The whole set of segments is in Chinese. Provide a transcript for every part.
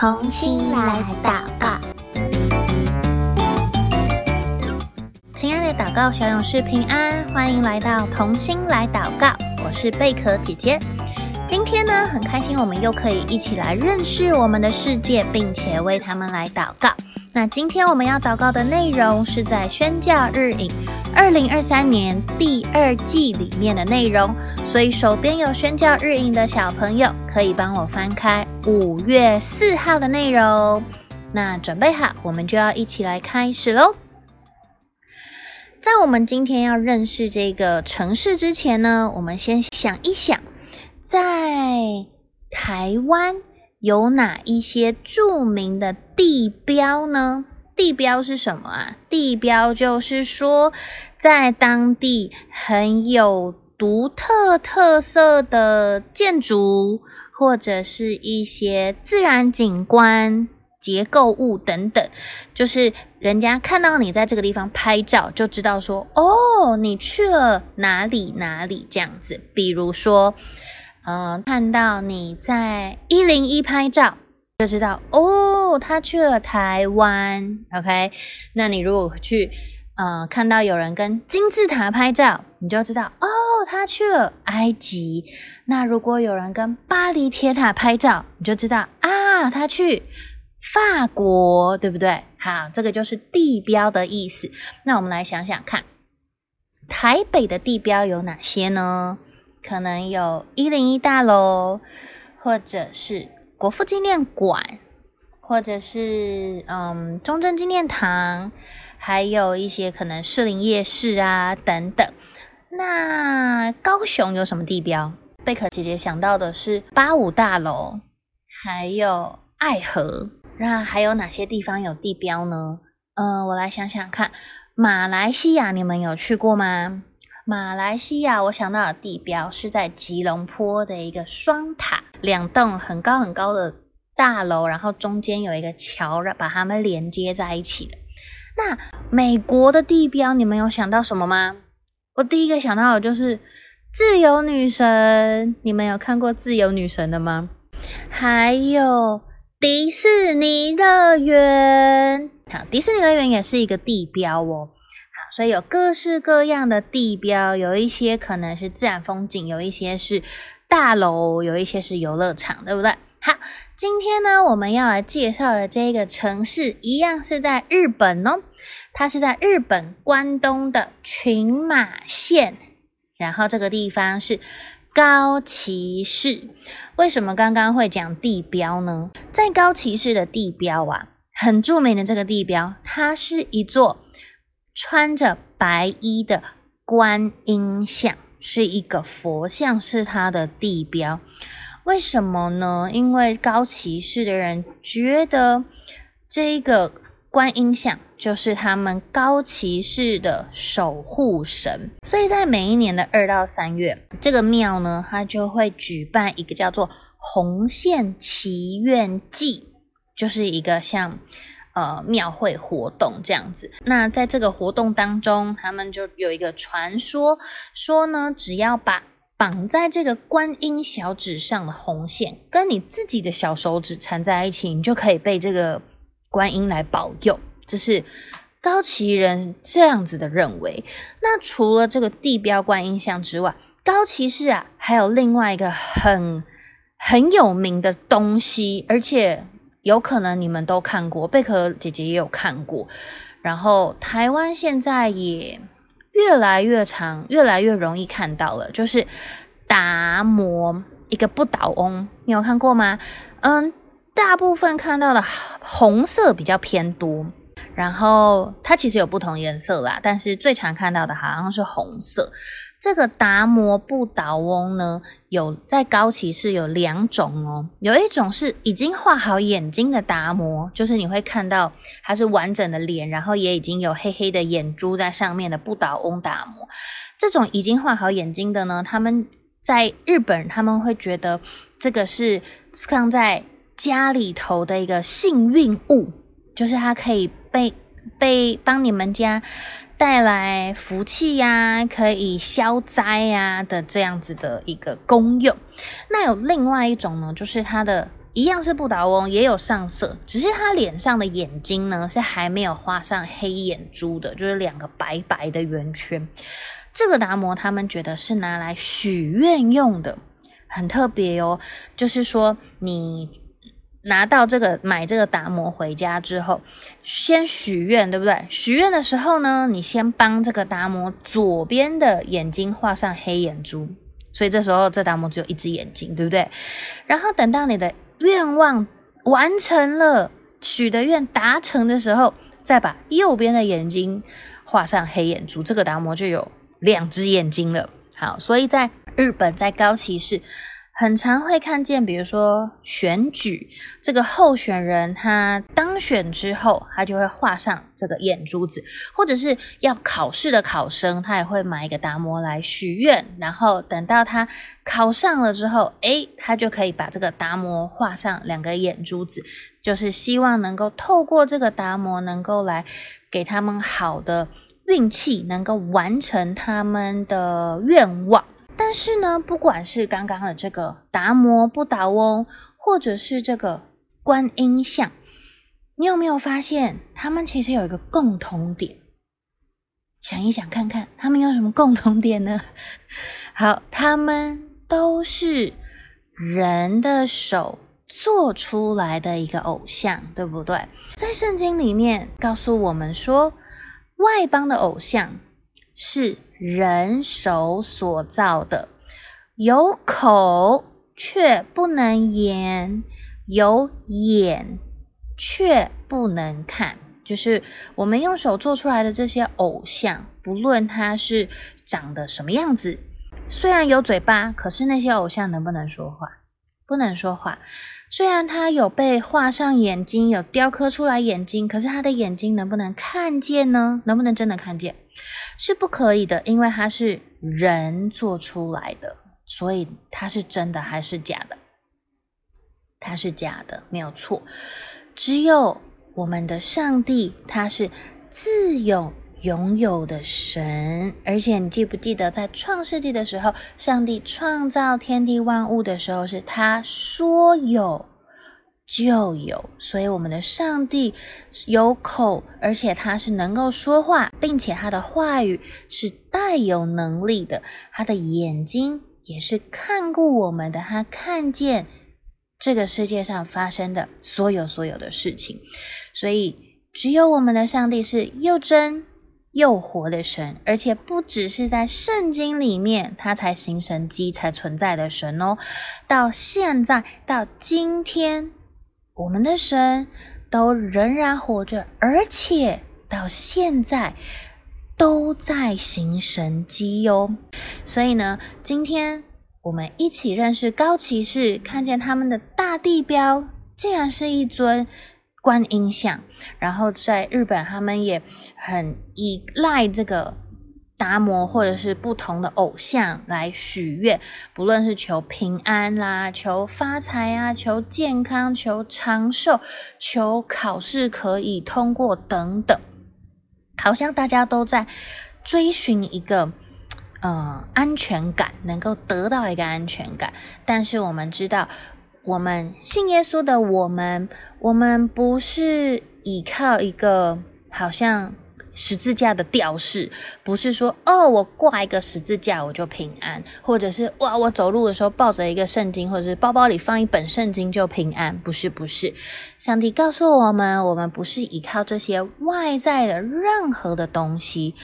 同心来祷告，亲爱的祷告小勇士平安，欢迎来到同心来祷告。我是贝壳姐姐。今天呢，很开心，我们又可以一起来认识我们的世界，并且为他们来祷告。那今天我们要祷告的内容是在宣教日影二零二三年第二季里面的内容，所以手边有宣教日影的小朋友可以帮我翻开五月四号的内容。那准备好，我们就要一起来开始喽。在我们今天要认识这个城市之前呢，我们先想一想，在台湾。有哪一些著名的地标呢？地标是什么啊？地标就是说，在当地很有独特特色的建筑，或者是一些自然景观、结构物等等，就是人家看到你在这个地方拍照，就知道说，哦，你去了哪里哪里这样子。比如说。嗯，看到你在一零一拍照，就知道哦，他去了台湾。OK，那你如果去，嗯，看到有人跟金字塔拍照，你就知道哦，他去了埃及。那如果有人跟巴黎铁塔拍照，你就知道啊，他去法国，对不对？好，这个就是地标的意思。那我们来想想看，台北的地标有哪些呢？可能有一零一大楼，或者是国父纪念馆，或者是嗯中正纪念堂，还有一些可能士林夜市啊等等。那高雄有什么地标？贝壳姐姐想到的是八五大楼，还有爱河。那还有哪些地方有地标呢？嗯，我来想想看，马来西亚你们有去过吗？马来西亚，我想到的地标是在吉隆坡的一个双塔，两栋很高很高的大楼，然后中间有一个桥，把它们连接在一起的。那美国的地标，你们有想到什么吗？我第一个想到的就是自由女神，你们有看过自由女神的吗？还有迪士尼乐园，好，迪士尼乐园也是一个地标哦。所以有各式各样的地标，有一些可能是自然风景，有一些是大楼，有一些是游乐场，对不对？好，今天呢，我们要来介绍的这个城市，一样是在日本哦。它是在日本关东的群马县，然后这个地方是高崎市。为什么刚刚会讲地标呢？在高崎市的地标啊，很著名的这个地标，它是一座。穿着白衣的观音像是一个佛像，是它的地标。为什么呢？因为高崎市的人觉得这个观音像就是他们高崎市的守护神，所以在每一年的二到三月，这个庙呢，它就会举办一个叫做红线祈愿祭，就是一个像。呃，庙会活动这样子，那在这个活动当中，他们就有一个传说，说呢，只要把绑在这个观音小指上的红线跟你自己的小手指缠在一起，你就可以被这个观音来保佑。这是高崎人这样子的认为。那除了这个地标观音像之外，高崎市啊，还有另外一个很很有名的东西，而且。有可能你们都看过，贝壳姐姐也有看过。然后台湾现在也越来越长，越来越容易看到了，就是达摩一个不倒翁，你有看过吗？嗯，大部分看到的红色比较偏多，然后它其实有不同颜色啦，但是最常看到的好像是红色。这个达摩不倒翁呢，有在高崎市有两种哦，有一种是已经画好眼睛的达摩，就是你会看到它是完整的脸，然后也已经有黑黑的眼珠在上面的不倒翁达摩。这种已经画好眼睛的呢，他们在日本他们会觉得这个是放在家里头的一个幸运物，就是它可以被被帮你们家。带来福气呀，可以消灾呀的这样子的一个功用。那有另外一种呢，就是它的一样是不倒翁，也有上色，只是它脸上的眼睛呢是还没有画上黑眼珠的，就是两个白白的圆圈。这个达摩他们觉得是拿来许愿用的，很特别哦。就是说你拿到这个买这个达摩回家之后，先许愿，对不对？许愿的时候呢，你先帮这个达摩左边的眼睛画上黑眼珠。所以这时候这达摩只有一只眼睛，对不对？然后等到你的愿望完成了，许的愿达成的时候，再把右边的眼睛画上黑眼珠，这个达摩就有两只眼睛了。好，所以在日本，在高崎市。很常会看见，比如说选举这个候选人，他当选之后，他就会画上这个眼珠子，或者是要考试的考生，他也会买一个达摩来许愿，然后等到他考上了之后，诶，他就可以把这个达摩画上两个眼珠子，就是希望能够透过这个达摩，能够来给他们好的运气，能够完成他们的愿望。但是呢，不管是刚刚的这个达摩不倒翁，或者是这个观音像，你有没有发现，他们其实有一个共同点？想一想看看，他们有什么共同点呢？好，他们都是人的手做出来的一个偶像，对不对？在圣经里面告诉我们说，外邦的偶像是。人手所造的，有口却不能言，有眼却不能看。就是我们用手做出来的这些偶像，不论它是长得什么样子，虽然有嘴巴，可是那些偶像能不能说话？不能说话。虽然他有被画上眼睛，有雕刻出来眼睛，可是他的眼睛能不能看见呢？能不能真的看见？是不可以的，因为他是人做出来的，所以他是真的还是假的？他是假的，没有错。只有我们的上帝，他是自有拥有的神，而且你记不记得在创世纪的时候，上帝创造天地万物的时候，是他说有。就有，所以我们的上帝有口，而且他是能够说话，并且他的话语是带有能力的。他的眼睛也是看顾我们的，他看见这个世界上发生的所有所有的事情。所以，只有我们的上帝是又真又活的神，而且不只是在圣经里面他才行神迹才存在的神哦。到现在，到今天。我们的神都仍然活着，而且到现在都在行神迹哟。所以呢，今天我们一起认识高骑士，看见他们的大地标竟然是一尊观音像。然后在日本，他们也很依赖这个。达摩或者是不同的偶像来许愿，不论是求平安啦、求发财啊、求健康、求长寿、求考试可以通过等等，好像大家都在追寻一个呃安全感，能够得到一个安全感。但是我们知道，我们信耶稣的我们，我们不是依靠一个好像。十字架的吊饰，不是说哦，我挂一个十字架我就平安，或者是哇，我走路的时候抱着一个圣经，或者是包包里放一本圣经就平安，不是不是。上帝告诉我们，我们不是依靠这些外在的任何的东西，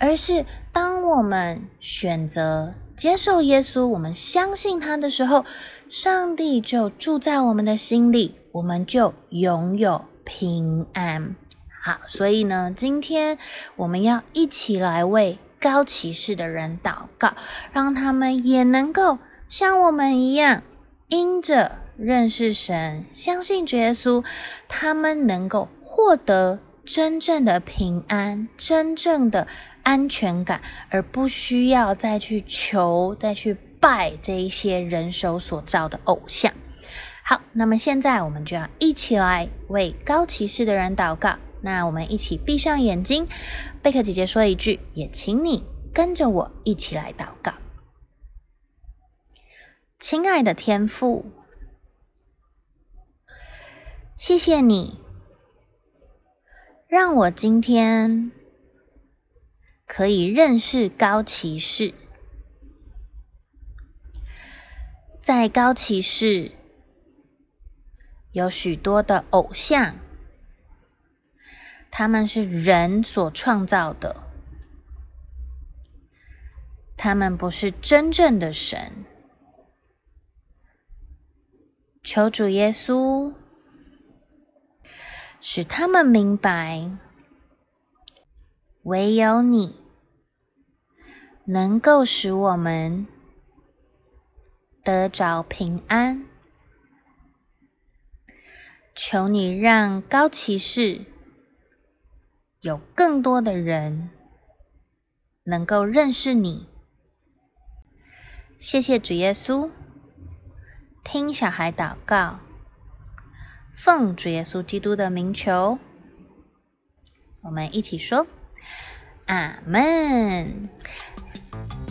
而是当我们选择接受耶稣，我们相信他的时候，上帝就住在我们的心里，我们就拥有平安。好，所以呢，今天我们要一起来为高骑士的人祷告，让他们也能够像我们一样，因着认识神、相信耶稣，他们能够获得真正的平安、真正的安全感，而不需要再去求、再去拜这一些人手所造的偶像。好，那么现在我们就要一起来为高崎市的人祷告。那我们一起闭上眼睛，贝克姐姐说一句，也请你跟着我一起来祷告。亲爱的天父，谢谢你，让我今天可以认识高骑士。在高骑士有许多的偶像，他们是人所创造的，他们不是真正的神。求主耶稣使他们明白，唯有你能够使我们得着平安。求你让高骑士有更多的人能够认识你。谢谢主耶稣。听小孩祷告，奉主耶稣基督的名求，我们一起说：阿门。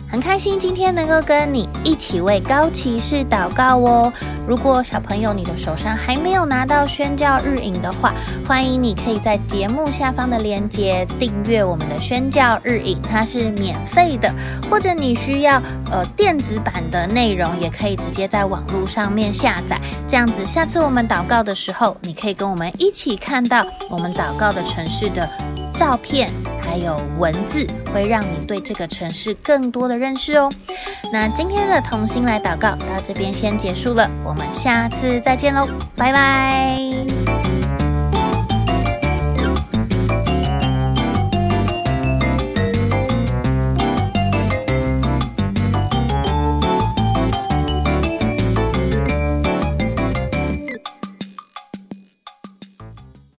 很开心今天能够跟你一起为高骑士祷告哦。如果小朋友你的手上还没有拿到宣教日影的话，欢迎你可以在节目下方的链接订阅我们的宣教日影，它是免费的。或者你需要呃电子版的内容，也可以直接在网络上面下载。这样子，下次我们祷告的时候，你可以跟我们一起看到我们祷告的城市的照片。还有文字会让你对这个城市更多的认识哦。那今天的同心来祷告到这边先结束了，我们下次再见喽，拜拜。